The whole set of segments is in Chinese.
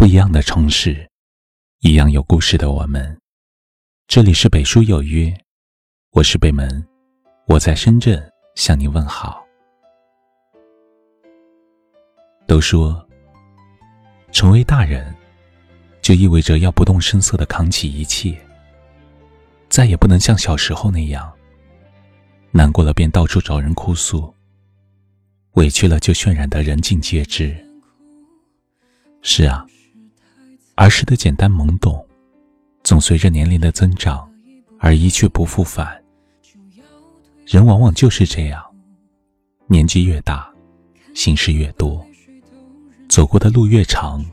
不一样的城市，一样有故事的我们。这里是北书有约，我是北门，我在深圳向你问好。都说，成为大人，就意味着要不动声色的扛起一切，再也不能像小时候那样，难过了便到处找人哭诉，委屈了就渲染的人尽皆知。是啊，儿时的简单懵懂，总随着年龄的增长而一去不复返。人往往就是这样，年纪越大，心事越多。走过的路越长，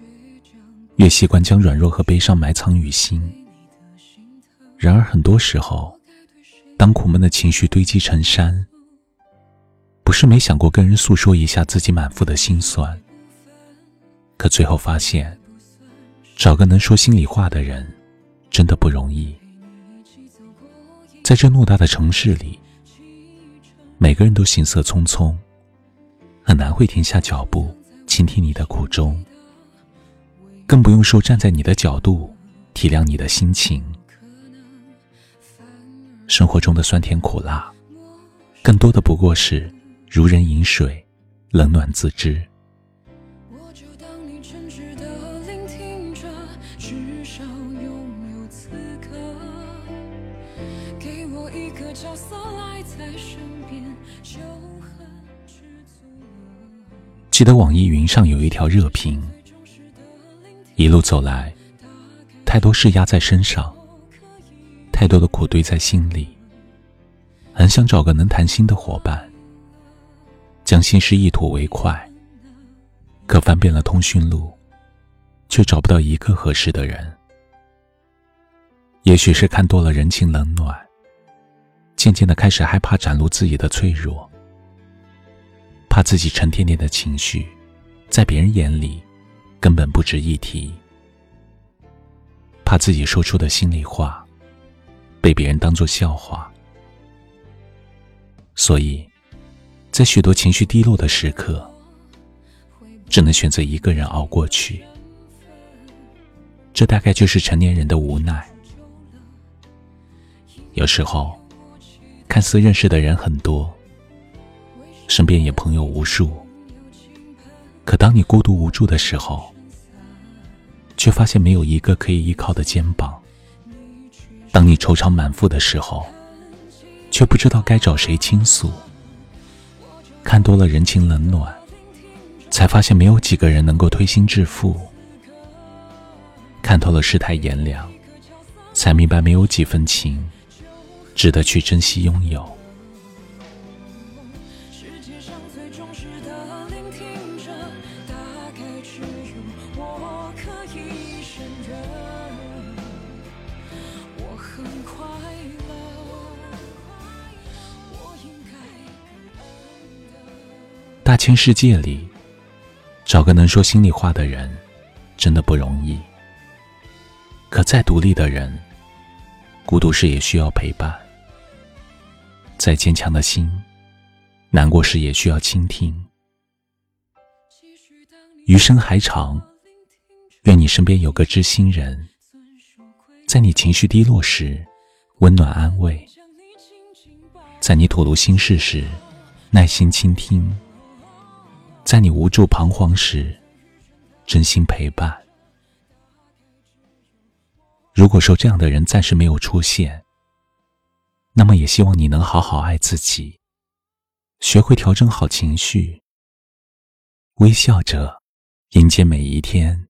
越习惯将软弱和悲伤埋藏于心。然而，很多时候，当苦闷的情绪堆积成山，不是没想过跟人诉说一下自己满腹的心酸，可最后发现，找个能说心里话的人，真的不容易。在这偌大的城市里，每个人都行色匆匆，很难会停下脚步。倾听你的苦衷，更不用说站在你的角度体谅你的心情。生活中的酸甜苦辣，更多的不过是如人饮水，冷暖自知。记得网易云上有一条热评：一路走来，太多事压在身上，太多的苦堆在心里，很想找个能谈心的伙伴，将心事一吐为快。可翻遍了通讯录，却找不到一个合适的人。也许是看多了人情冷暖，渐渐的开始害怕展露自己的脆弱。怕自己沉甸甸的情绪，在别人眼里根本不值一提；怕自己说出的心里话，被别人当作笑话。所以，在许多情绪低落的时刻，只能选择一个人熬过去。这大概就是成年人的无奈。有时候，看似认识的人很多。身边也朋友无数，可当你孤独无助的时候，却发现没有一个可以依靠的肩膀；当你惆怅满腹的时候，却不知道该找谁倾诉。看多了人情冷暖，才发现没有几个人能够推心置腹；看透了世态炎凉，才明白没有几分情值得去珍惜拥有。大千世界里，找个能说心里话的人，真的不容易。可再独立的人，孤独时也需要陪伴；再坚强的心，难过时也需要倾听。余生还长，愿你身边有个知心人，在你情绪低落时，温暖安慰；在你吐露心事时，耐心倾听。在你无助彷徨时，真心陪伴。如果说这样的人暂时没有出现，那么也希望你能好好爱自己，学会调整好情绪，微笑着迎接每一天。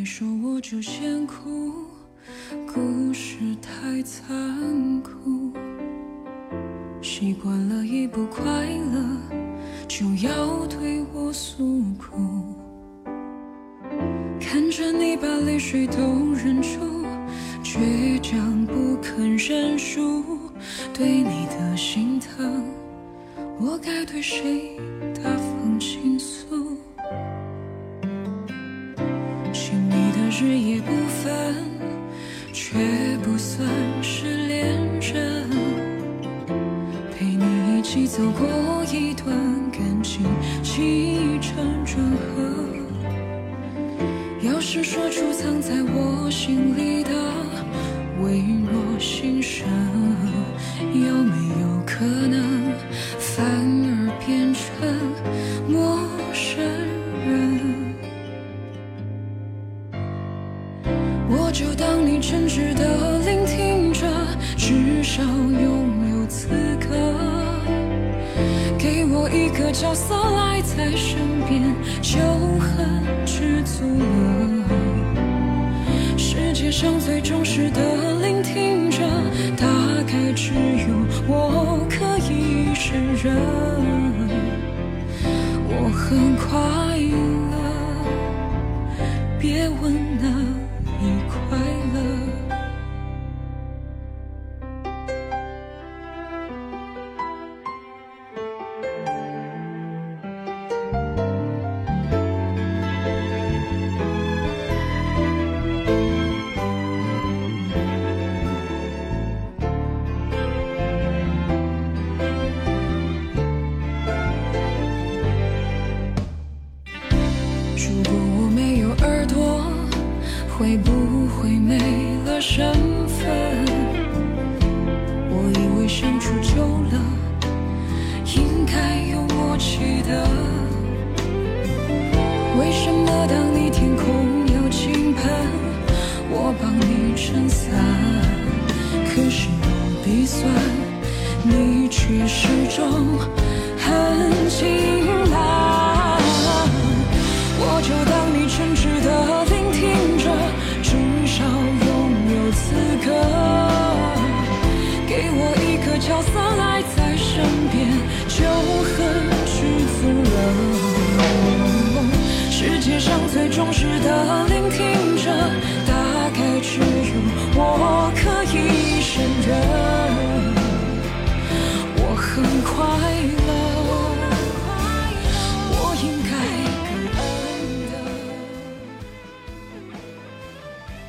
没说我就先哭，故事太残酷。习惯了一不快乐就要对我诉苦，看着你把泪水都忍住，倔强不肯认输，对你的心疼我该对谁大一起走过一段感情起承转合。要是说出藏在我心里的微弱心声，有没有可能角色赖在身边，就很知足了。世界上最忠实的聆听者，大概只有我可以胜任。我很快乐，别问会不会没了身份？我以为相处久了，应该有默契的。为什么当你天空要倾盆，我帮你撑伞，可是我笔算，你却始终很轻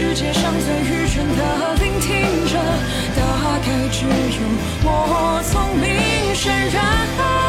世界上最愚蠢的聆听者，大概只有我聪明胜任。